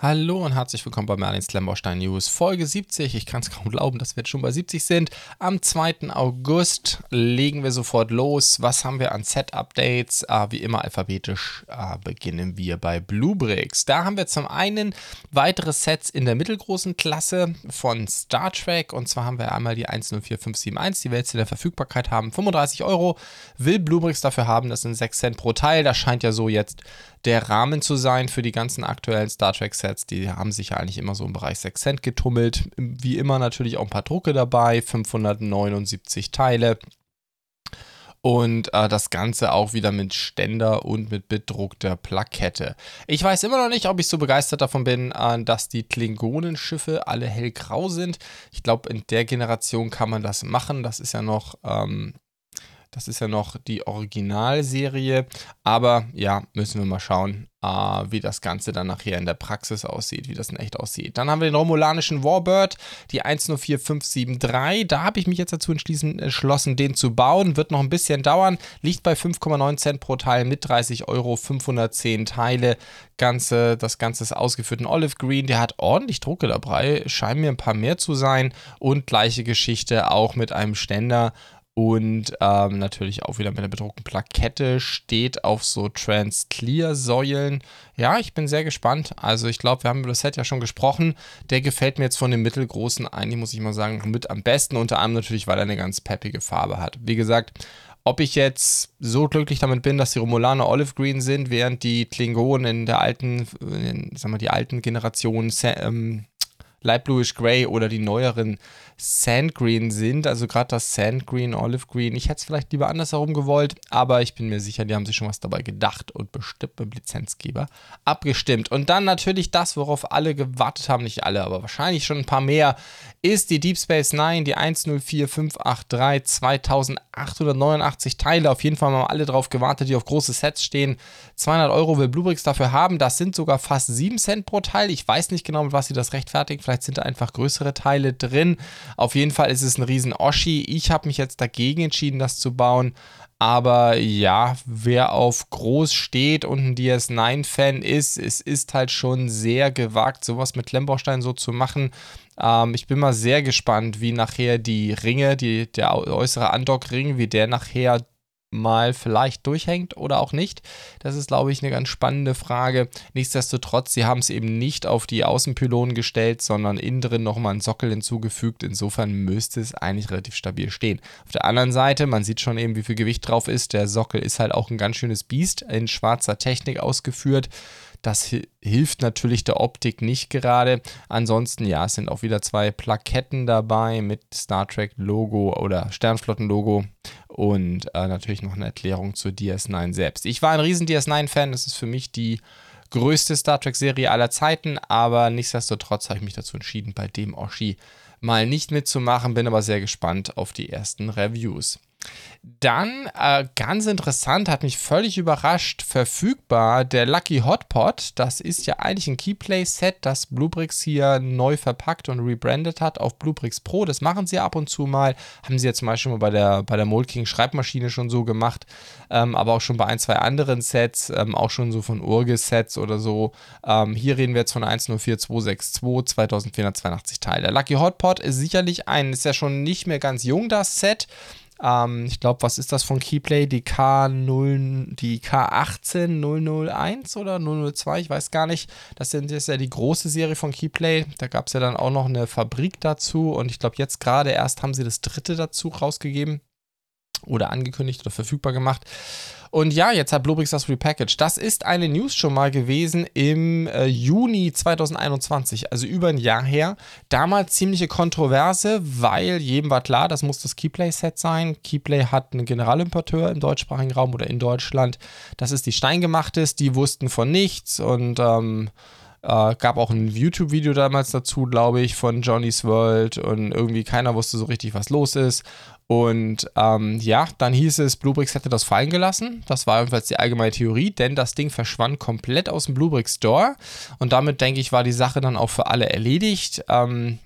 Hallo und herzlich willkommen bei Merlins Klemmbaustein News, Folge 70. Ich kann es kaum glauben, dass wir jetzt schon bei 70 sind. Am 2. August legen wir sofort los. Was haben wir an Set-Updates? Äh, wie immer alphabetisch äh, beginnen wir bei Bluebricks. Da haben wir zum einen weitere Sets in der mittelgroßen Klasse von Star Trek. Und zwar haben wir einmal die 104571, die wir jetzt in der Verfügbarkeit haben. 35 Euro will Bluebricks dafür haben. Das sind 6 Cent pro Teil. Das scheint ja so jetzt der Rahmen zu sein für die ganzen aktuellen Star Trek-Sets. Die haben sich ja eigentlich immer so im Bereich 6 Cent getummelt. Wie immer natürlich auch ein paar Drucke dabei, 579 Teile. Und äh, das Ganze auch wieder mit Ständer und mit bedruckter Plakette. Ich weiß immer noch nicht, ob ich so begeistert davon bin, äh, dass die Klingonenschiffe alle hellgrau sind. Ich glaube, in der Generation kann man das machen. Das ist ja noch ähm, das ist ja noch die Originalserie. Aber ja, müssen wir mal schauen, äh, wie das Ganze dann nachher in der Praxis aussieht, wie das in echt aussieht. Dann haben wir den romulanischen Warbird, die 104573. Da habe ich mich jetzt dazu entschlossen, den zu bauen. Wird noch ein bisschen dauern. Liegt bei 5,9 Cent pro Teil mit 30 Euro, 510 Teile. Ganze, das Ganze ist ausgeführt in Olive Green. Der hat ordentlich Drucke dabei. Scheinen mir ein paar mehr zu sein. Und gleiche Geschichte auch mit einem Ständer und ähm, natürlich auch wieder mit einer bedruckten Plakette, steht auf so Trans-Clear-Säulen. Ja, ich bin sehr gespannt. Also ich glaube, wir haben über das Set ja schon gesprochen. Der gefällt mir jetzt von den mittelgroßen eigentlich, muss ich mal sagen, mit am besten. Unter anderem natürlich, weil er eine ganz peppige Farbe hat. Wie gesagt, ob ich jetzt so glücklich damit bin, dass die Romulaner Olive Green sind, während die Klingonen in der alten, in, sagen wir, die alten Generationen ähm, Light Bluish Gray oder die neueren Sand Green sind. Also gerade das Sand Green, Olive Green. Ich hätte es vielleicht lieber andersherum gewollt, aber ich bin mir sicher, die haben sich schon was dabei gedacht und bestimmt beim Lizenzgeber abgestimmt. Und dann natürlich das, worauf alle gewartet haben, nicht alle, aber wahrscheinlich schon ein paar mehr, ist die Deep Space Nine, die 104583, 2889 Teile. Auf jeden Fall haben alle drauf gewartet, die auf große Sets stehen. 200 Euro will Bluebricks dafür haben. Das sind sogar fast 7 Cent pro Teil. Ich weiß nicht genau, mit was sie das rechtfertigen. Vielleicht sind da einfach größere Teile drin. Auf jeden Fall ist es ein riesen Oschi. Ich habe mich jetzt dagegen entschieden, das zu bauen. Aber ja, wer auf groß steht und ein DS9-Fan ist, es ist halt schon sehr gewagt, sowas mit Klemmbaustein so zu machen. Ähm, ich bin mal sehr gespannt, wie nachher die Ringe, die, der äußere Andock-Ring, wie der nachher mal vielleicht durchhängt oder auch nicht. Das ist, glaube ich, eine ganz spannende Frage. Nichtsdestotrotz, sie haben es eben nicht auf die Außenpylonen gestellt, sondern innen drin nochmal einen Sockel hinzugefügt. Insofern müsste es eigentlich relativ stabil stehen. Auf der anderen Seite, man sieht schon eben, wie viel Gewicht drauf ist. Der Sockel ist halt auch ein ganz schönes Biest in schwarzer Technik ausgeführt. Das hilft natürlich der Optik nicht gerade. Ansonsten, ja, es sind auch wieder zwei Plaketten dabei mit Star Trek Logo oder Sternflotten Logo und äh, natürlich noch eine Erklärung zur DS9 selbst. Ich war ein riesen DS9-Fan. Das ist für mich die größte Star Trek-Serie aller Zeiten, aber nichtsdestotrotz habe ich mich dazu entschieden, bei dem Oshi mal nicht mitzumachen, bin aber sehr gespannt auf die ersten Reviews. Dann, äh, ganz interessant, hat mich völlig überrascht, verfügbar der Lucky Hotpot. Das ist ja eigentlich ein Keyplay-Set, das Bluebricks hier neu verpackt und rebrandet hat auf Bluebricks Pro. Das machen sie ab und zu mal. Haben sie ja zum Beispiel mal bei der, bei der Mold King Schreibmaschine schon so gemacht. Ähm, aber auch schon bei ein, zwei anderen Sets, ähm, auch schon so von Urge-Sets oder so. Ähm, hier reden wir jetzt von 104262, 2482 Teile. Der Lucky Hotpot ist sicherlich ein, ist ja schon nicht mehr ganz jung, das Set. Ähm, ich glaube, was ist das von Keyplay? Die K0, die K18001 oder 002, ich weiß gar nicht. Das ist ja die große Serie von Keyplay. Da gab es ja dann auch noch eine Fabrik dazu und ich glaube, jetzt gerade erst haben sie das dritte dazu rausgegeben oder angekündigt oder verfügbar gemacht. Und ja, jetzt hat Bluebricks das repackaged. Das ist eine News schon mal gewesen im äh, Juni 2021, also über ein Jahr her. Damals ziemliche Kontroverse, weil jedem war klar, das muss das Keyplay-Set sein. Keyplay hat einen Generalimporteur im deutschsprachigen Raum oder in Deutschland. Das ist die Steingemachtes, die wussten von nichts und ähm, äh, gab auch ein YouTube-Video damals dazu, glaube ich, von Johnny's World und irgendwie keiner wusste so richtig, was los ist. Und ähm, ja, dann hieß es, Bluebricks hätte das fallen gelassen. Das war jedenfalls die allgemeine Theorie, denn das Ding verschwand komplett aus dem Bluebricks Store. Und damit, denke ich, war die Sache dann auch für alle erledigt. Ähm,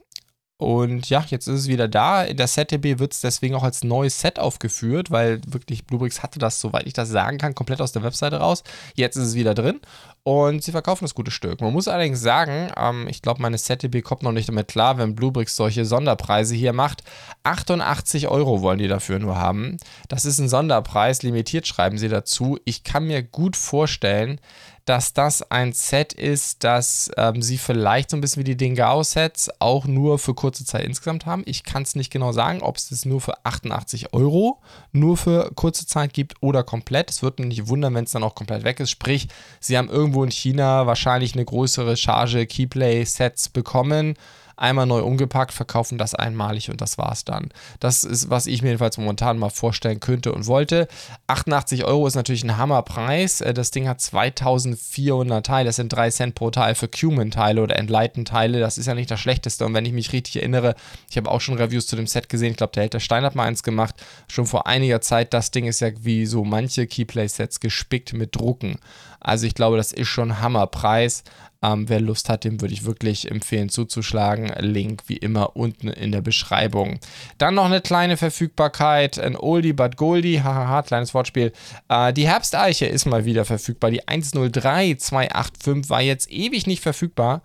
Und ja, jetzt ist es wieder da. In der SetDB wird es deswegen auch als neues Set aufgeführt, weil wirklich Bluebricks hatte das, soweit ich das sagen kann, komplett aus der Webseite raus. Jetzt ist es wieder drin und sie verkaufen das gute Stück. Man muss allerdings sagen, ähm, ich glaube, meine ZDB kommt noch nicht damit klar, wenn Bluebricks solche Sonderpreise hier macht. 88 Euro wollen die dafür nur haben. Das ist ein Sonderpreis, limitiert schreiben sie dazu. Ich kann mir gut vorstellen, dass das ein Set ist, das ähm, sie vielleicht so ein bisschen wie die Dingao-Sets auch nur für kurze Zeit insgesamt haben. Ich kann es nicht genau sagen, ob es das nur für 88 Euro nur für kurze Zeit gibt oder komplett. Es würde mich nicht wundern, wenn es dann auch komplett weg ist. Sprich, sie haben irgendwo in China wahrscheinlich eine größere Charge Keyplay-Sets bekommen einmal neu umgepackt, verkaufen das einmalig und das war's dann. Das ist, was ich mir jedenfalls momentan mal vorstellen könnte und wollte. 88 Euro ist natürlich ein Hammerpreis. Äh, das Ding hat 2400 Teile. Das sind 3 Cent pro Teil für Cumin-Teile oder Enlighten-Teile. Das ist ja nicht das Schlechteste. Und wenn ich mich richtig erinnere, ich habe auch schon Reviews zu dem Set gesehen. Ich glaube, der Held der Stein hat mal eins gemacht. Schon vor einiger Zeit. Das Ding ist ja wie so manche Keyplay-Sets gespickt mit Drucken. Also ich glaube, das ist schon Hammerpreis. Ähm, wer Lust hat, dem würde ich wirklich empfehlen zuzuschlagen. Link wie immer unten in der Beschreibung. Dann noch eine kleine Verfügbarkeit. Ein Oldie but Goldie. Hahaha, kleines Wortspiel. Äh, die Herbsteiche ist mal wieder verfügbar. Die 103285 war jetzt ewig nicht verfügbar.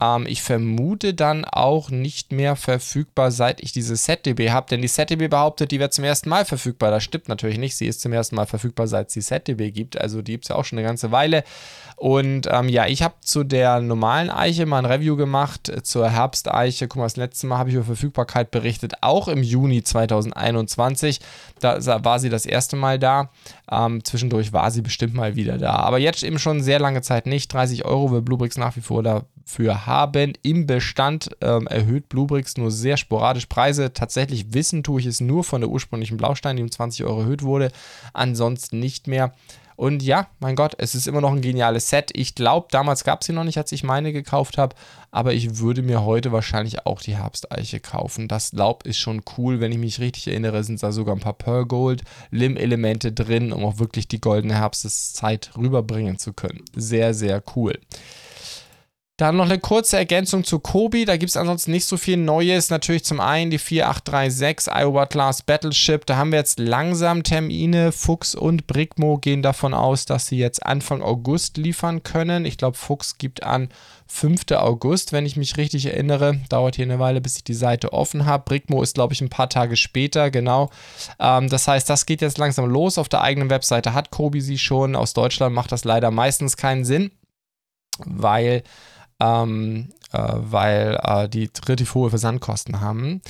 Ähm, ich vermute dann auch nicht mehr verfügbar, seit ich diese SetDB habe, denn die SetDB behauptet, die wäre zum ersten Mal verfügbar. Das stimmt natürlich nicht. Sie ist zum ersten Mal verfügbar, seit es die SetDB gibt. Also die gibt es ja auch schon eine ganze Weile. Und ähm, ja, ich habe zu der normalen Eiche mal ein Review gemacht, zur Herbsteiche. Guck mal, das letzte Mal habe ich über Verfügbarkeit berichtet, auch im Juni 2021. Da war sie das erste Mal da. Ähm, zwischendurch war sie bestimmt mal wieder da. Aber jetzt eben schon sehr lange Zeit nicht. 30 Euro will Bluebricks nach wie vor dafür haben. Im Bestand ähm, erhöht Bluebricks nur sehr sporadisch Preise. Tatsächlich wissen tue ich es nur von der ursprünglichen Blaustein, die um 20 Euro erhöht wurde. Ansonsten nicht mehr. Und ja, mein Gott, es ist immer noch ein geniales Set. Ich glaube, damals gab es sie noch nicht, als ich meine gekauft habe. Aber ich würde mir heute wahrscheinlich auch die Herbsteiche kaufen. Das Laub ist schon cool. Wenn ich mich richtig erinnere, sind da sogar ein paar Pearl Gold Lim-Elemente drin, um auch wirklich die goldene Herbsteszeit rüberbringen zu können. Sehr, sehr cool. Dann noch eine kurze Ergänzung zu Kobi. Da gibt es ansonsten nicht so viel Neues. Natürlich zum einen die 4836 Iowa Class Battleship. Da haben wir jetzt langsam Termine. Fuchs und Brigmo gehen davon aus, dass sie jetzt Anfang August liefern können. Ich glaube, Fuchs gibt an 5. August, wenn ich mich richtig erinnere. Dauert hier eine Weile, bis ich die Seite offen habe. Brigmo ist, glaube ich, ein paar Tage später, genau. Ähm, das heißt, das geht jetzt langsam los. Auf der eigenen Webseite hat Kobi sie schon. Aus Deutschland macht das leider meistens keinen Sinn, weil ähm, äh, weil äh, die relativ hohe Versandkosten haben.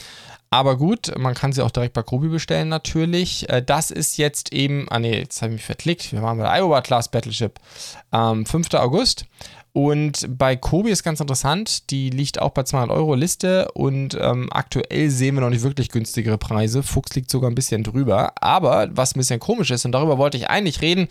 Aber gut, man kann sie auch direkt bei Kobi bestellen natürlich. Äh, das ist jetzt eben, ah ne, jetzt habe ich mich verklickt. Wir waren bei der Iowa Class Battleship. Ähm, 5. August. Und bei Kobi ist ganz interessant, die liegt auch bei 200 Euro Liste und ähm, aktuell sehen wir noch nicht wirklich günstigere Preise. Fuchs liegt sogar ein bisschen drüber. Aber was ein bisschen komisch ist, und darüber wollte ich eigentlich reden,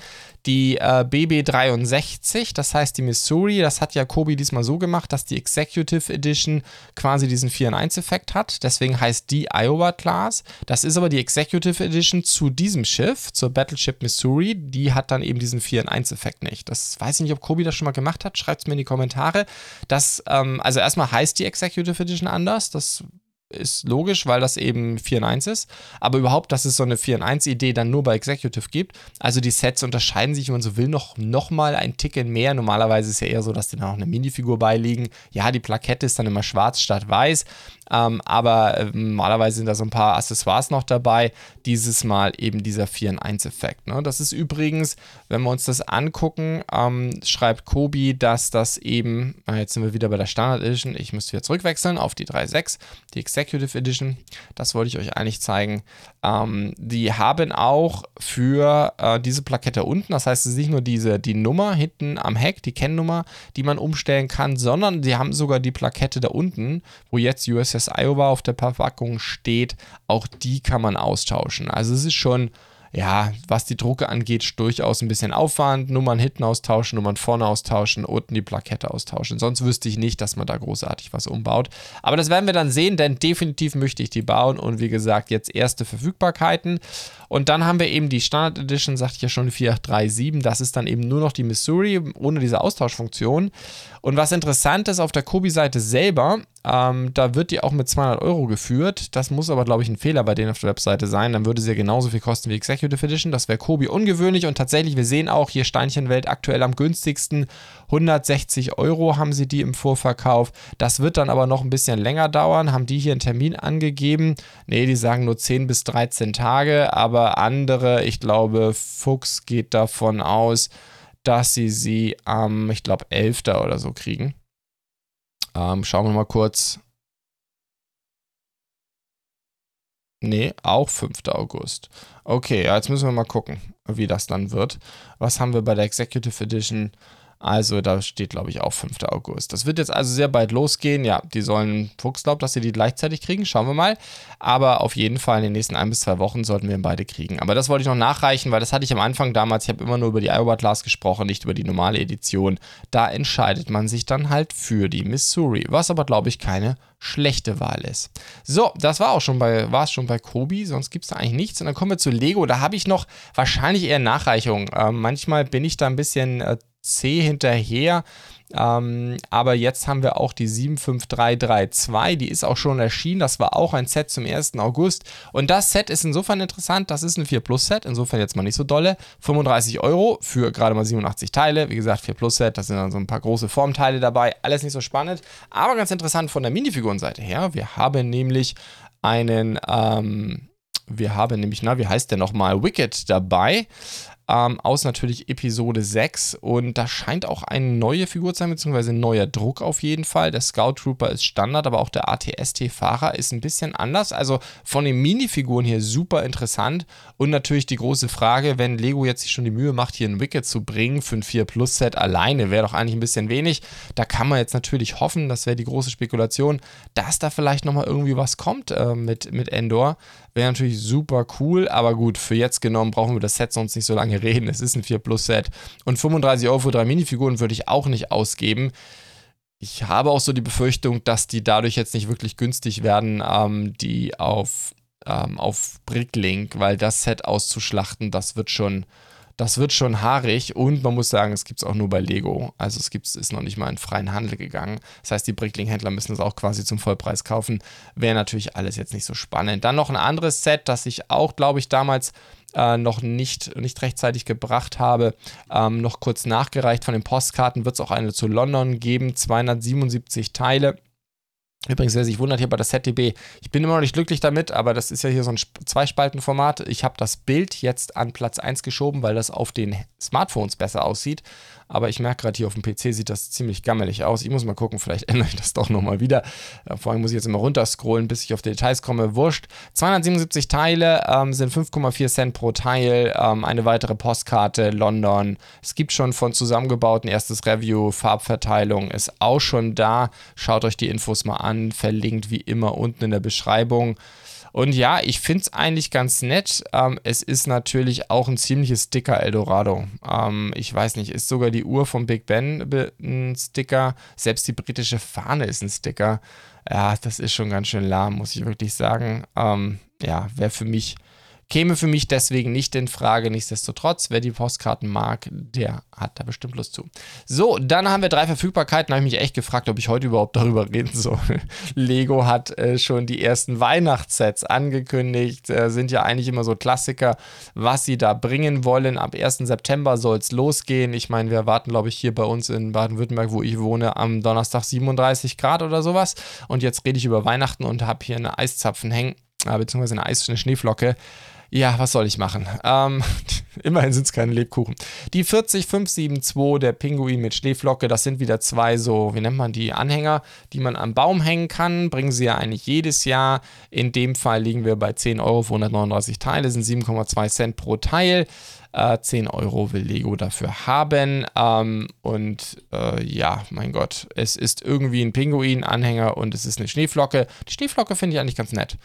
die äh, BB63, das heißt die Missouri, das hat ja Kobi diesmal so gemacht, dass die Executive Edition quasi diesen 4 in 1 Effekt hat. Deswegen heißt die Iowa Class. Das ist aber die Executive Edition zu diesem Schiff, zur Battleship Missouri. Die hat dann eben diesen 4 in 1 Effekt nicht. Das weiß ich nicht, ob Kobi das schon mal gemacht hat schreibt es mir in die Kommentare. Das, ähm, also erstmal heißt die Executive Edition anders. Das ist logisch, weil das eben 4 in 1 ist. Aber überhaupt, dass es so eine 4 in 1 Idee dann nur bei Executive gibt. Also die Sets unterscheiden sich, wenn man so will, noch, noch mal ein Ticken mehr. Normalerweise ist es ja eher so, dass die dann auch eine Minifigur beiliegen. Ja, die Plakette ist dann immer schwarz statt weiß. Ähm, aber äh, normalerweise sind da so ein paar Accessoires noch dabei. Dieses Mal eben dieser 4 in 1 Effekt. Ne? Das ist übrigens, wenn wir uns das angucken, ähm, schreibt Kobi, dass das eben, jetzt sind wir wieder bei der Standard Edition, ich müsste wieder zurückwechseln auf die 3.6, die Executive Edition. Das wollte ich euch eigentlich zeigen. Ähm, die haben auch für äh, diese Plakette unten, das heißt, es ist nicht nur diese, die Nummer hinten am Heck, die Kennnummer, die man umstellen kann, sondern sie haben sogar die Plakette da unten, wo jetzt USS USS Iowa auf der Verpackung steht, auch die kann man austauschen. Also es ist schon ja, was die Drucke angeht, durchaus ein bisschen Aufwand. Nummern hinten austauschen, Nummern vorne austauschen, unten die Plakette austauschen. Sonst wüsste ich nicht, dass man da großartig was umbaut. Aber das werden wir dann sehen, denn definitiv möchte ich die bauen und wie gesagt, jetzt erste Verfügbarkeiten. Und dann haben wir eben die Standard Edition, sagte ich ja schon, die 4837. Das ist dann eben nur noch die Missouri ohne diese Austauschfunktion. Und was interessant ist, auf der Kobi-Seite selber Ähm, da wird die auch mit 200 Euro geführt. Das muss aber, glaube ich, ein Fehler bei denen auf der Webseite sein. Dann würde sie ja genauso viel kosten wie Executive Edition. Das wäre Kobi ungewöhnlich. Und tatsächlich, wir sehen auch hier Steinchenwelt aktuell am günstigsten. 160 Euro haben sie die im Vorverkauf. Das wird dann aber noch ein bisschen länger dauern. Haben die hier einen Termin angegeben? Nee, die sagen nur 10 bis 13 Tage. Aber andere, ich glaube, Fuchs geht davon aus, dass sie sie am, ich glaube, 11. oder so kriegen. Ähm, schauen wir mal kurz. Nee, auch 5. August. Okay, jetzt müssen wir mal gucken, wie das dann wird. Was haben wir bei der Executive Edition? Also da steht, glaube ich, auch 5. August. Das wird jetzt also sehr bald losgehen. Ja, die sollen, Fuchs glaubt, dass sie die gleichzeitig kriegen. Schauen wir mal. Aber auf jeden Fall in den nächsten ein bis zwei Wochen sollten wir beide kriegen. Aber das wollte ich noch nachreichen, weil das hatte ich am Anfang damals. Ich habe immer nur über die Iowa Class gesprochen, nicht über die normale Edition. Da entscheidet man sich dann halt für die Missouri. Was aber, glaube ich, keine schlechte Wahl ist. So, das war auch schon bei, war es schon bei Kobi, sonst gibt es da eigentlich nichts. Und dann kommen wir zu Lego. Da habe ich noch wahrscheinlich eher Nachreichung. Äh, manchmal bin ich da ein bisschen äh, C hinterher. Ähm, aber jetzt haben wir auch die 75332, die ist auch schon erschienen. Das war auch ein Set zum 1. August. Und das Set ist insofern interessant, das ist ein 4 Plus Set, insofern jetzt mal nicht so dolle. 35 Euro für gerade mal 87 Teile. Wie gesagt, 4 Plus Set, da sind dann so ein paar große Formteile dabei. Alles nicht so spannend, aber ganz interessant von der Minifigurenseite her. Wir haben nämlich einen, ähm, wir haben nämlich, na, wie heißt der nochmal, Wicked dabei ähm, aus natürlich Episode 6. Und da scheint auch eine neue Figur zu sein, beziehungsweise ein neuer Druck auf jeden Fall. Der Scout Trooper ist Standard, aber auch der ATST-Fahrer ist ein bisschen anders. Also von den Minifiguren hier super interessant. Und natürlich die große Frage, wenn Lego jetzt sich schon die Mühe macht, hier ein Wicket zu bringen für ein 4 Plus Set alleine, wäre doch eigentlich ein bisschen wenig. Da kann man jetzt natürlich hoffen, das wäre die große Spekulation, dass da vielleicht nochmal irgendwie was kommt äh, mit, mit Endor. Wäre natürlich super cool, aber gut, für jetzt genommen brauchen wir das Set sonst nicht so lange reden. Es ist ein 4 Plus Set. Und 35 Euro für drei Minifiguren würde ich auch nicht ausgeben. Ich habe auch so die Befürchtung, dass die dadurch jetzt nicht wirklich günstig werden, ähm, die auf, ähm, auf Bricklink, weil das Set auszuschlachten, das wird schon das wird schon haarig und man muss sagen, es gibt es auch nur bei Lego. Also es gibt's, ist noch nicht mal in freien Handel gegangen. Das heißt, die Brickling-Händler müssen es auch quasi zum Vollpreis kaufen. Wäre natürlich alles jetzt nicht so spannend. Dann noch ein anderes Set, das ich auch, glaube ich, damals äh, noch nicht, nicht rechtzeitig gebracht habe. Ähm, noch kurz nachgereicht von den Postkarten wird es auch eine zu London geben. 277 Teile. Übrigens, wer sich wundert hier bei der ZDB, ich bin immer noch nicht glücklich damit, aber das ist ja hier so ein Zweispaltenformat. Ich habe das Bild jetzt an Platz 1 geschoben, weil das auf den Smartphones besser aussieht. Aber ich merke gerade hier auf dem PC sieht das ziemlich gammelig aus. Ich muss mal gucken, vielleicht ändere ich das doch nochmal wieder. Äh, vor allem muss ich jetzt immer runterscrollen, bis ich auf die Details komme. Wurscht. 277 Teile ähm, sind 5,4 Cent pro Teil. Ähm, eine weitere Postkarte, London. Es gibt schon von zusammengebauten erstes Review. Farbverteilung ist auch schon da. Schaut euch die Infos mal an. Verlinkt wie immer unten in der Beschreibung. Und ja, ich finde es eigentlich ganz nett. Ähm, es ist natürlich auch ein ziemliches Sticker Eldorado. Ähm, ich weiß nicht, ist sogar die Uhr vom Big Ben ein Sticker. Selbst die britische Fahne ist ein Sticker. Ja, das ist schon ganz schön lahm, muss ich wirklich sagen. Ähm, ja, wäre für mich Käme für mich deswegen nicht in Frage. Nichtsdestotrotz, wer die Postkarten mag, der hat da bestimmt Lust zu. So, dann haben wir drei Verfügbarkeiten. Da habe ich mich echt gefragt, ob ich heute überhaupt darüber reden soll. Lego hat äh, schon die ersten Weihnachtssets angekündigt. Äh, sind ja eigentlich immer so Klassiker, was sie da bringen wollen. Ab 1. September soll es losgehen. Ich meine, wir erwarten, glaube ich, hier bei uns in Baden-Württemberg, wo ich wohne, am Donnerstag 37 Grad oder sowas. Und jetzt rede ich über Weihnachten und habe hier eine Eiszapfen hängen, äh, beziehungsweise eine, Eis, eine Schneeflocke. Ja, was soll ich machen? Ähm, immerhin sind es keine Lebkuchen. Die 40572, der Pinguin mit Schneeflocke, das sind wieder zwei so, wie nennt man die, Anhänger, die man am Baum hängen kann. Bringen sie ja eigentlich jedes Jahr. In dem Fall liegen wir bei 10 Euro für 139 Teile, sind 7,2 Cent pro Teil. Äh, 10 Euro will Lego dafür haben. Ähm, und äh, ja, mein Gott, es ist irgendwie ein Pinguin-Anhänger und es ist eine Schneeflocke. Die Schneeflocke finde ich eigentlich ganz nett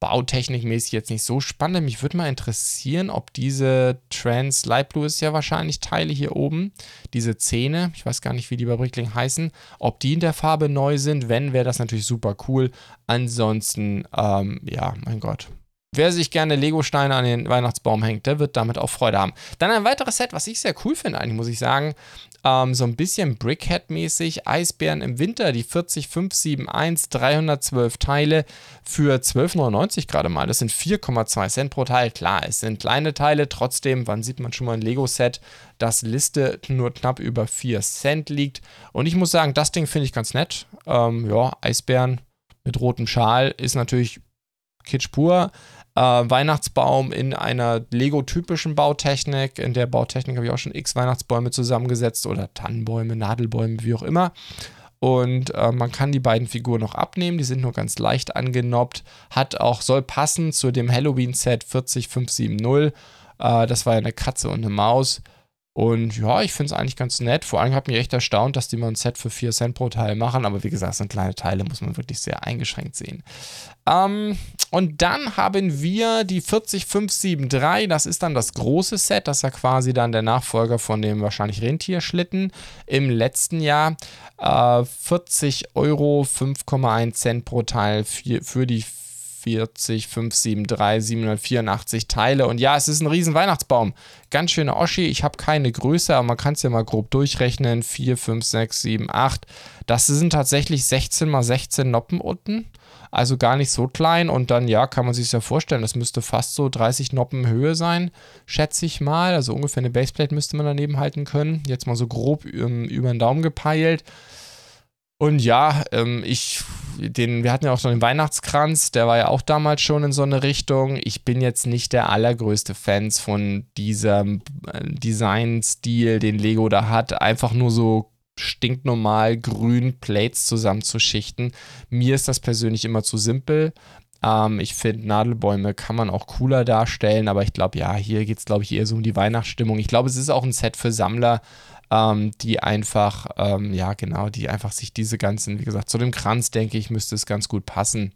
bautechnikmäßig jetzt nicht so spannend. Mich würde mal interessieren, ob diese Trans Light Blue ist ja wahrscheinlich Teile hier oben, diese Zähne, ich weiß gar nicht, wie die bei Brickling heißen, ob die in der Farbe neu sind. Wenn, wäre das natürlich super cool. Ansonsten, ähm, ja, mein Gott, wer sich gerne Lego-Steine an den Weihnachtsbaum hängt, der wird damit auch Freude haben. Dann ein weiteres Set, was ich sehr cool finde, eigentlich muss ich sagen. Ähm, so ein bisschen Brickhead-mäßig. Eisbären im Winter, die 40571, 312 Teile für 12,99 gerade mal. Das sind 4,2 Cent pro Teil. Klar, es sind kleine Teile. Trotzdem, wann sieht man schon mal ein Lego-Set, das Liste nur knapp über 4 Cent liegt. Und ich muss sagen, das Ding finde ich ganz nett. Ähm, ja, Eisbären mit rotem Schal ist natürlich Kitsch pur äh, Weihnachtsbaum in einer Lego-typischen Bautechnik. In der Bautechnik habe ich auch schon x Weihnachtsbäume zusammengesetzt oder Tannenbäume, Nadelbäume, wie auch immer. Und äh, man kann die beiden Figuren noch abnehmen, die sind nur ganz leicht angenoppt. Hat auch, soll passen zu dem Halloween-Set 40570. Äh, das war ja eine Katze und eine Maus. Und ja, ich finde es eigentlich ganz nett. Vor allem hat mich echt erstaunt, dass die mal ein Set für 4 Cent pro Teil machen. Aber wie gesagt, sind kleine Teile, muss man wirklich sehr eingeschränkt sehen. Ähm, und dann haben wir die 40573. Das ist dann das große Set. Das ist ja quasi dann der Nachfolger von dem wahrscheinlich Rentierschlitten im letzten Jahr. Äh, 40 Euro, 5,1 Cent pro Teil für, für die 40, 573, 784 Teile. Und ja, es ist ein riesen Weihnachtsbaum. Ganz schöne Oschi. Ich habe keine Größe, aber man kann es ja mal grob durchrechnen. 4, 5, 6, 7, 8. Das sind tatsächlich 16 mal 16 Noppen unten. Also gar nicht so klein. Und dann, ja, kann man sich ja vorstellen, das müsste fast so 30 Noppen Höhe sein, schätze ich mal. Also ungefähr eine Baseplate müsste man daneben halten können. Jetzt mal so grob ähm, über den Daumen gepeilt. Und ja, ähm, ich, den, wir hatten ja auch so den Weihnachtskranz, der war ja auch damals schon in so eine Richtung. Ich bin jetzt nicht der allergrößte Fan von diesem äh, Designstil, den Lego da hat. Einfach nur so stinknormal grün Plates zusammenzuschichten. Mir ist das persönlich immer zu simpel. Ähm, ich finde, Nadelbäume kann man auch cooler darstellen, aber ich glaube, ja, hier geht es, glaube ich, eher so um die Weihnachtsstimmung. Ich glaube, es ist auch ein Set für Sammler ähm, die einfach, ähm, ja genau, die einfach sich diese ganzen, wie gesagt, zu dem Kranz, denke ich, müsste es ganz gut passen.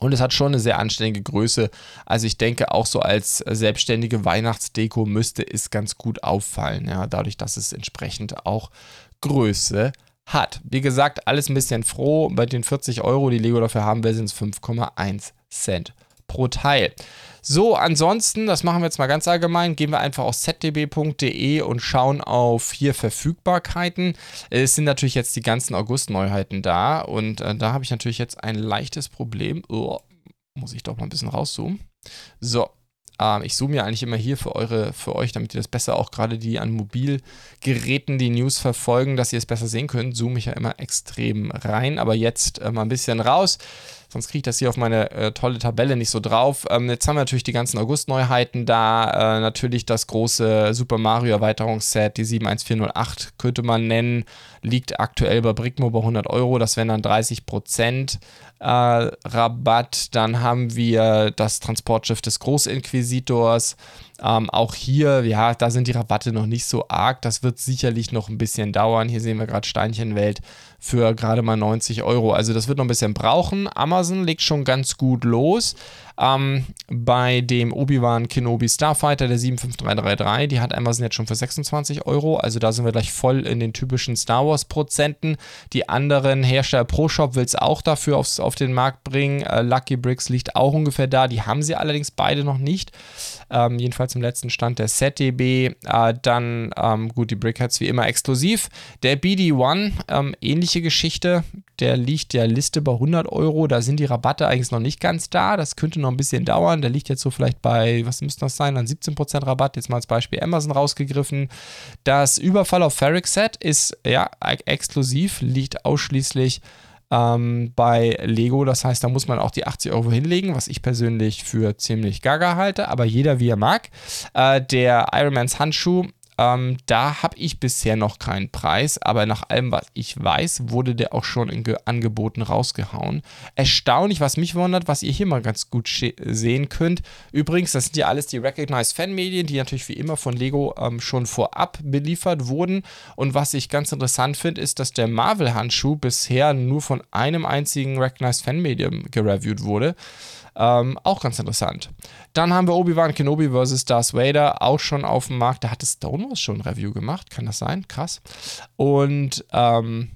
Und es hat schon eine sehr anständige Größe. Also ich denke, auch so als selbstständige Weihnachtsdeko müsste es ganz gut auffallen, ja, dadurch, dass es entsprechend auch Größe hat. Wie gesagt, alles ein bisschen froh. Bei den 40 Euro, die Lego dafür haben will, sind es 5,1 Cent pro Teil. So, ansonsten, das machen wir jetzt mal ganz allgemein, gehen wir einfach auf zdb.de und schauen auf hier Verfügbarkeiten. Es sind natürlich jetzt die ganzen August-Neuheiten da und äh, da habe ich natürlich jetzt ein leichtes Problem. Oh, muss ich doch mal ein bisschen rauszoomen. So, ähm, ich zoome ja eigentlich immer hier für, eure, für euch, damit ihr das besser auch gerade die an Mobilgeräten die News verfolgen, dass ihr es besser sehen könnt. Zoome ich ja immer extrem rein, aber jetzt äh, mal ein bisschen raus. Sonst kriege ich das hier auf meine äh, tolle Tabelle nicht so drauf. Ähm, jetzt haben wir natürlich die ganzen August-Neuheiten da. Äh, natürlich das große Super Mario Erweiterungsset, die 71408 könnte man nennen, liegt aktuell bei Brickmo bei 100 Euro. Das wären dann 30 Prozent äh, Rabatt. Dann haben wir das Transportschiff des Großinquisitors. Ähm, auch hier, ja, da sind die Rabatte noch nicht so arg. Das wird sicherlich noch ein bisschen dauern. Hier sehen wir gerade Steinchenwelt für gerade mal 90 Euro. Also das wird noch ein bisschen brauchen. Amazon legt schon ganz gut los. Ähm, bei dem Obi-Wan Kenobi Starfighter, der 75333, die hat Amazon jetzt schon für 26 Euro. Also da sind wir gleich voll in den typischen Star Wars Prozenten. Die anderen Hersteller Pro Shop will es auch dafür aufs, auf den Markt bringen. Äh, Lucky Bricks liegt auch ungefähr da. Die haben sie allerdings beide noch nicht. Ähm, jedenfalls im letzten Stand der ZDB. Äh, dann, ähm, gut, die Brickheads wie immer exklusiv. Der BD1, ähm, ähnliche Geschichte. Der liegt der Liste bei 100 Euro. Da sind die Rabatte eigentlich noch nicht ganz da. Das könnte noch noch ein bisschen dauern. Der liegt jetzt so vielleicht bei, was müsste das sein, an 17% Rabatt. Jetzt mal als Beispiel Amazon rausgegriffen. Das Überfall auf Ferric Set ist ja exklusiv, liegt ausschließlich ähm, bei Lego. Das heißt, da muss man auch die 80 Euro hinlegen, was ich persönlich für ziemlich gaga halte, aber jeder wie er mag. Äh, der Ironmans Handschuh ähm, da habe ich bisher noch keinen Preis, aber nach allem, was ich weiß, wurde der auch schon in Ge Angeboten rausgehauen. Erstaunlich, was mich wundert, was ihr hier mal ganz gut sehen könnt. Übrigens, das sind ja alles die Recognized Fan-Medien, die natürlich wie immer von Lego ähm, schon vorab beliefert wurden. Und was ich ganz interessant finde, ist, dass der Marvel-Handschuh bisher nur von einem einzigen Recognized Fan-Medium gereviewt wurde. Ähm, auch ganz interessant. Dann haben wir Obi-Wan Kenobi vs. Darth Vader auch schon auf dem Markt. Da hatte Stonewalls schon ein Review gemacht. Kann das sein? Krass. Und ähm,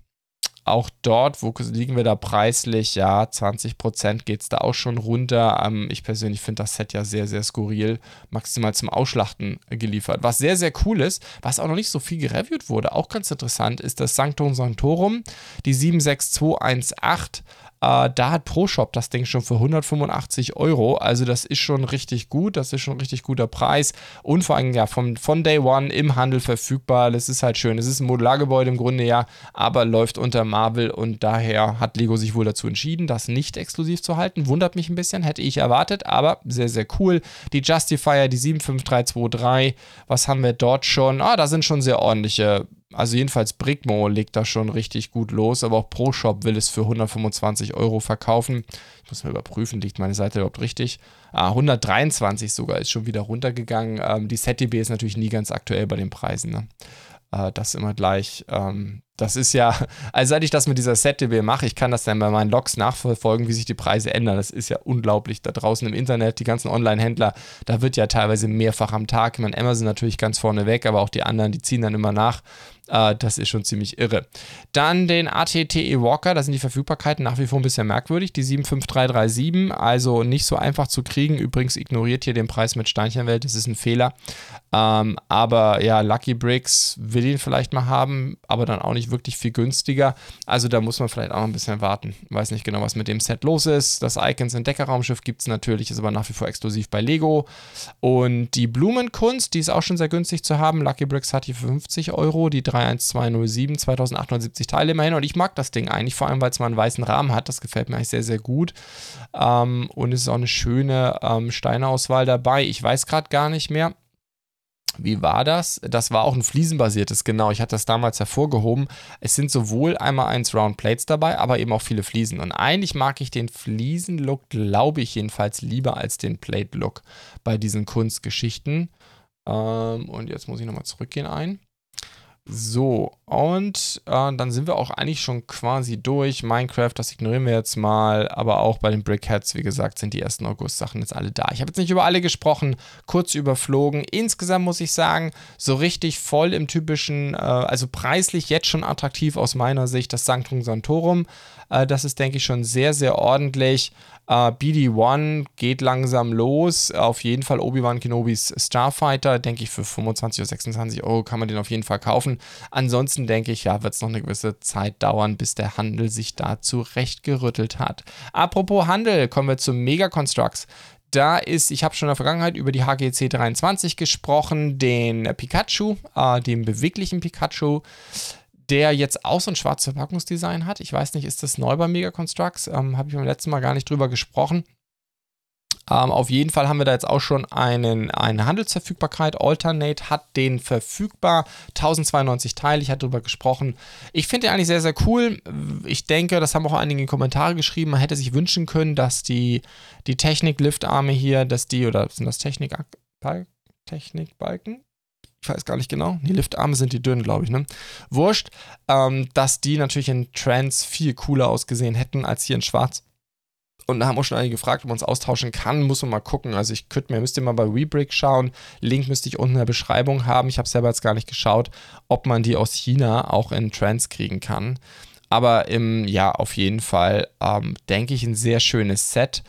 auch dort, wo liegen wir da preislich? Ja, 20% geht es da auch schon runter. Ähm, ich persönlich finde das Set ja sehr, sehr skurril, maximal zum Ausschlachten geliefert. Was sehr, sehr cool ist, was auch noch nicht so viel gereviewt wurde, auch ganz interessant, ist das Sanctum Sanctorum, die 76218 äh, da hat ProShop das Ding schon für 185 Euro. Also das ist schon richtig gut. Das ist schon ein richtig guter Preis. Und vor allem ja vom, von Day One im Handel verfügbar. Das ist halt schön. Es ist ein Modulargebäude im Grunde ja, aber läuft unter Marvel und daher hat Lego sich wohl dazu entschieden, das nicht exklusiv zu halten. Wundert mich ein bisschen, hätte ich erwartet, aber sehr, sehr cool. Die Justifier, die 75323, was haben wir dort schon? Ah, da sind schon sehr ordentliche also jedenfalls Brickmo legt da schon richtig gut los, aber auch ProShop will es für 125 Euro verkaufen. Ich muss mal überprüfen, liegt meine Seite überhaupt richtig? Ah, 123 sogar ist schon wieder runtergegangen. Ähm, die ZDB ist natürlich nie ganz aktuell bei den Preisen. Ne? Äh, das immer gleich. Ähm, das ist ja, also seit ich das mit dieser ZDB mache, ich kann das dann bei meinen Logs nachverfolgen, wie sich die Preise ändern. Das ist ja unglaublich. Da draußen im Internet, die ganzen Online-Händler, da wird ja teilweise mehrfach am Tag. Ich meine, Amazon natürlich ganz vorne weg, aber auch die anderen, die ziehen dann immer nach. Äh, das ist schon ziemlich irre. Dann den ATTE Walker, da sind die Verfügbarkeiten nach wie vor ein bisschen merkwürdig. Die 75337, also nicht so einfach zu kriegen. Übrigens ignoriert hier den Preis mit Steinchenwelt, das ist ein Fehler. Ähm, aber ja, Lucky Bricks will ihn vielleicht mal haben, aber dann auch nicht wirklich viel günstiger. Also da muss man vielleicht auch noch ein bisschen warten. Weiß nicht genau, was mit dem Set los ist. Das Icons Entdeckerraumschiff gibt es natürlich, ist aber nach wie vor exklusiv bei Lego. Und die Blumenkunst, die ist auch schon sehr günstig zu haben. Lucky Bricks hat hier für 50 Euro, die 31207, 2870 Teile immerhin. Und ich mag das Ding eigentlich, vor allem, weil es mal einen weißen Rahmen hat. Das gefällt mir eigentlich sehr, sehr gut. Ähm, und es ist auch eine schöne ähm, Steinauswahl dabei. Ich weiß gerade gar nicht mehr wie war das? Das war auch ein fliesenbasiertes, genau. Ich hatte das damals hervorgehoben. Es sind sowohl einmal eins Round Plates dabei, aber eben auch viele Fliesen. Und eigentlich mag ich den Fliesen-Look, glaube ich jedenfalls, lieber als den Plate-Look bei diesen Kunstgeschichten. Ähm, und jetzt muss ich nochmal zurückgehen ein. So, und äh, dann sind wir auch eigentlich schon quasi durch. Minecraft, das ignorieren wir jetzt mal. Aber auch bei den Brickheads, wie gesagt, sind die 1. August-Sachen jetzt alle da. Ich habe jetzt nicht über alle gesprochen, kurz überflogen. Insgesamt muss ich sagen, so richtig voll im typischen, äh, also preislich jetzt schon attraktiv aus meiner Sicht, das Sanctum Santorum. Äh, das ist, denke ich, schon sehr, sehr ordentlich. Uh, äh, BD1 geht langsam los. Auf jeden Fall Obi-Wan Kenobis Starfighter, denke ich, für 25 oder 26 Euro kann man den auf jeden Fall kaufen. Ansonsten denke ich, ja, wird es noch eine gewisse Zeit dauern, bis der Handel sich da zurechtgerüttelt hat. Apropos Handel, kommen wir zu Mega Constructs. Da ist, ich habe schon in der Vergangenheit über die HGC 23 gesprochen, den Pikachu, äh, den beweglichen Pikachu der jetzt auch so ein schwarzes Verpackungsdesign hat. Ich weiß nicht, ist das neu bei Mega Constructs? Ähm, Habe ich beim letzten Mal gar nicht drüber gesprochen. Ähm, auf jeden Fall haben wir da jetzt auch schon einen, eine Handelsverfügbarkeit. Alternate hat den verfügbar. 1092 Teile, ich hatte darüber gesprochen. Ich finde den eigentlich sehr, sehr cool. Ich denke, das haben auch einige Kommentare geschrieben, man hätte sich wünschen können, dass die, die Technik-Liftarme hier, dass die, oder sind das Technik, Technikbalken? Ich weiß gar nicht genau, die Liftarme sind die dünnen, glaube ich, ne? Wurscht, ähm, dass die natürlich in Trans viel cooler ausgesehen hätten als hier in Schwarz. Und da haben auch schon einige gefragt, ob man es austauschen kann. Muss man mal gucken. Also ich könnte mir, müsst ihr mal bei Rebrick schauen. Link müsste ich unten in der Beschreibung haben. Ich habe selber jetzt gar nicht geschaut, ob man die aus China auch in Trans kriegen kann. Aber im, ja, auf jeden Fall ähm, denke ich ein sehr schönes Set.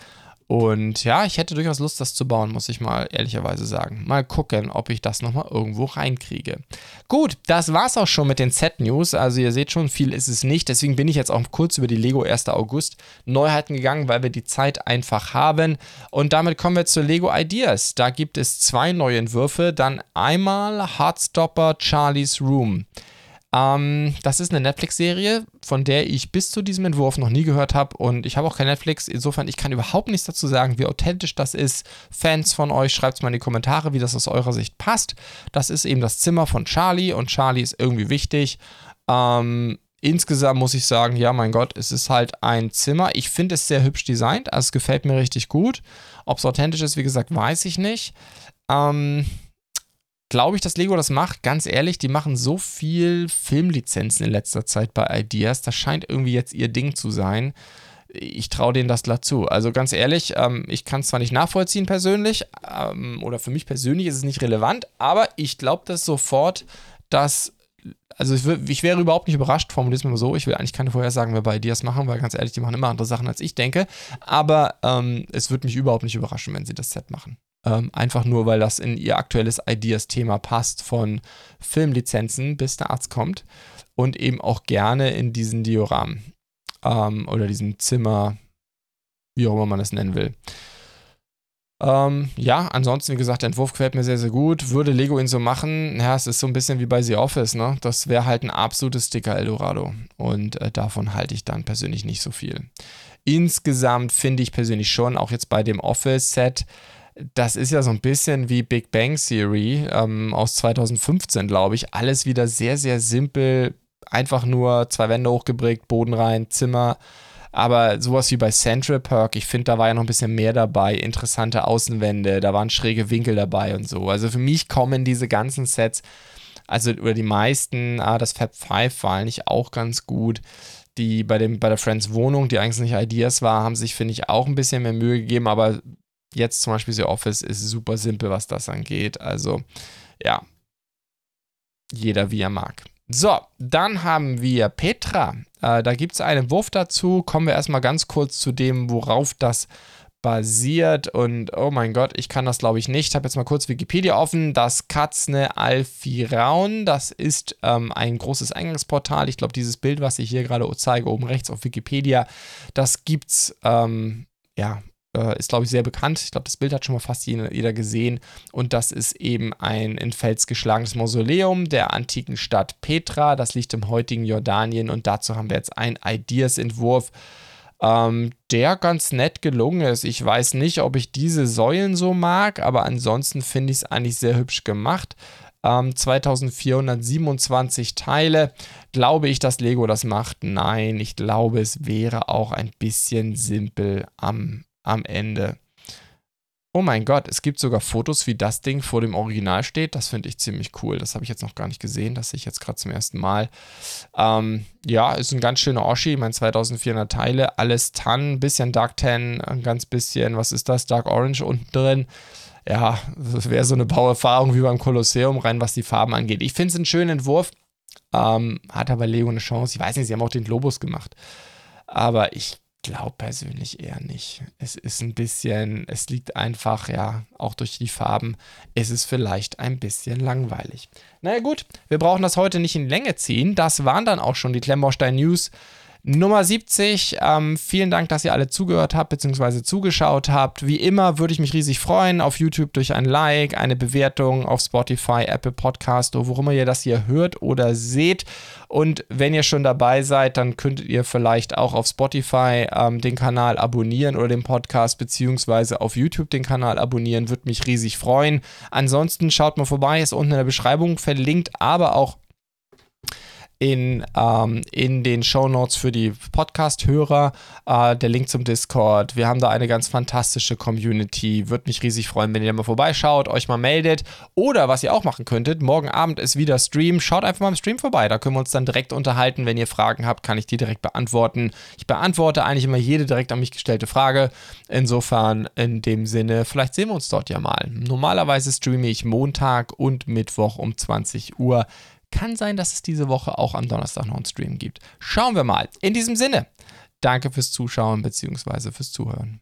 Und ja, ich hätte durchaus Lust, das zu bauen, muss ich mal ehrlicherweise sagen. Mal gucken, ob ich das nochmal irgendwo reinkriege. Gut, das war's auch schon mit den Set-News. Also ihr seht schon, viel ist es nicht. Deswegen bin ich jetzt auch kurz über die Lego 1. August Neuheiten gegangen, weil wir die Zeit einfach haben. Und damit kommen wir zu Lego Ideas. Da gibt es zwei neue Entwürfe. Dann einmal Heartstopper Charlie's Room. Ähm, das ist eine Netflix-Serie, von der ich bis zu diesem Entwurf noch nie gehört habe und ich habe auch kein Netflix. Insofern, ich kann überhaupt nichts dazu sagen, wie authentisch das ist. Fans von euch, schreibt es mal in die Kommentare, wie das aus eurer Sicht passt. Das ist eben das Zimmer von Charlie und Charlie ist irgendwie wichtig. Ähm, insgesamt muss ich sagen, ja, mein Gott, es ist halt ein Zimmer. Ich finde es sehr hübsch designt, also es gefällt mir richtig gut. Ob es authentisch ist, wie gesagt, weiß ich nicht. Ähm, glaube ich, dass Lego das macht. Ganz ehrlich, die machen so viel Filmlizenzen in letzter Zeit bei Ideas. Das scheint irgendwie jetzt ihr Ding zu sein. Ich traue denen das glatt zu. Also ganz ehrlich, ähm, ich kann es zwar nicht nachvollziehen persönlich, ähm, oder für mich persönlich ist es nicht relevant, aber ich glaube das sofort, dass also ich, ich, wäre überhaupt nicht überrascht, formulieren wir mal so. Ich will eigentlich keine Vorhersagen mehr bei Ideas machen, weil ganz ehrlich, die machen immer andere Sachen, als ich denke. Aber ähm, es würde mich überhaupt nicht überraschen, wenn sie das Set machen. Ähm, einfach nur, weil das in ihr aktuelles Ideas-Thema passt, von Filmlizenzen bis der Arzt kommt. Und eben auch gerne in diesen Dioramen. Ähm, oder diesem Zimmer, wie auch immer man es nennen will. Ähm, ja, ansonsten, wie gesagt, der Entwurf gefällt mir sehr, sehr gut. Würde Lego ihn so machen, ja, es ist so ein bisschen wie bei The Office, ne? Das wäre halt ein absolutes Sticker Eldorado. Und äh, davon halte ich dann persönlich nicht so viel. Insgesamt finde ich persönlich schon, auch jetzt bei dem Office-Set, das ist ja so ein bisschen wie Big Bang Theory ähm, aus 2015, glaube ich. Alles wieder sehr, sehr simpel. Einfach nur zwei Wände hochgeprägt, Boden rein, Zimmer aber sowas wie bei Central Perk, ich finde, da war ja noch ein bisschen mehr dabei. Interessante Außenwände, da waren schräge Winkel dabei und so. Also für mich kommen diese ganzen Sets, also oder die meisten, ah, das Fab 5 war eigentlich auch ganz gut. Die bei, dem, bei der Friends Wohnung, die eigentlich nicht Ideas war, haben sich, finde ich, auch ein bisschen mehr Mühe gegeben, aber jetzt zum Beispiel The Office ist super simpel, was das angeht. Also, ja, jeder wie er mag. So, dann haben wir Petra. Äh, da gibt es einen Wurf dazu. Kommen wir erstmal ganz kurz zu dem, worauf das basiert. Und oh mein Gott, ich kann das glaube ich nicht. Ich habe jetzt mal kurz Wikipedia offen. Das Katzne Alfiraun, das ist ähm, ein großes Eingangsportal. Ich glaube, dieses Bild, was ich hier gerade zeige, oben rechts auf Wikipedia, das gibt's ähm, ja äh, ist, glaube ich, sehr bekannt. Ich glaube, das Bild hat schon mal fast jeder gesehen. Und das ist eben ein in Fels geschlagenes Mausoleum der antiken Stadt Petra. Das liegt im heutigen Jordanien. Und dazu haben wir jetzt einen Ideas-Entwurf, ähm, der ganz nett gelungen ist. Ich weiß nicht, ob ich diese Säulen so mag, aber ansonsten finde ich es eigentlich sehr hübsch gemacht. Ähm, 2427 Teile. Glaube ich, dass Lego das macht? Nein, ich glaube, es wäre auch ein bisschen simpel am am Ende. Oh mein Gott, es gibt sogar Fotos, wie das Ding vor dem Original steht. Das finde ich ziemlich cool. Das habe ich jetzt noch gar nicht gesehen. Das sehe ich jetzt gerade zum ersten Mal. Ähm, ja, ist ein ganz schöner Oschi. Mein 2400 Teile. Alles Tan, bisschen Dark Tan, ein ganz bisschen, was ist das? Dark Orange unten drin. Ja, das wäre so eine Bauerfahrung wie beim Kolosseum, rein was die Farben angeht. Ich finde es einen schönen Entwurf. Ähm, hat aber Lego eine Chance. Ich weiß nicht, sie haben auch den Globus gemacht. Aber ich glaube persönlich eher nicht. Es ist ein bisschen, es liegt einfach, ja, auch durch die Farben, ist es vielleicht ein bisschen langweilig. Naja gut, wir brauchen das heute nicht in Länge ziehen. Das waren dann auch schon die Klemmbaustein News Nummer 70. Ähm, vielen Dank, dass ihr alle zugehört habt bzw. zugeschaut habt. Wie immer würde ich mich riesig freuen auf YouTube durch ein Like, eine Bewertung auf Spotify, Apple Podcast oder wo immer ihr das hier hört oder seht. Und wenn ihr schon dabei seid, dann könntet ihr vielleicht auch auf Spotify ähm, den Kanal abonnieren oder den Podcast beziehungsweise auf YouTube den Kanal abonnieren. Würde mich riesig freuen. Ansonsten schaut mal vorbei, ist unten in der Beschreibung verlinkt, aber auch in, ähm, in den Show Notes für die Podcast-Hörer äh, der Link zum Discord. Wir haben da eine ganz fantastische Community. Würde mich riesig freuen, wenn ihr da mal vorbeischaut, euch mal meldet. Oder was ihr auch machen könntet, morgen Abend ist wieder Stream. Schaut einfach mal im Stream vorbei. Da können wir uns dann direkt unterhalten. Wenn ihr Fragen habt, kann ich die direkt beantworten. Ich beantworte eigentlich immer jede direkt an mich gestellte Frage. Insofern, in dem Sinne, vielleicht sehen wir uns dort ja mal. Normalerweise streame ich Montag und Mittwoch um 20 Uhr. Kann sein, dass es diese Woche auch am Donnerstag noch einen Stream gibt. Schauen wir mal. In diesem Sinne, danke fürs Zuschauen bzw. fürs Zuhören.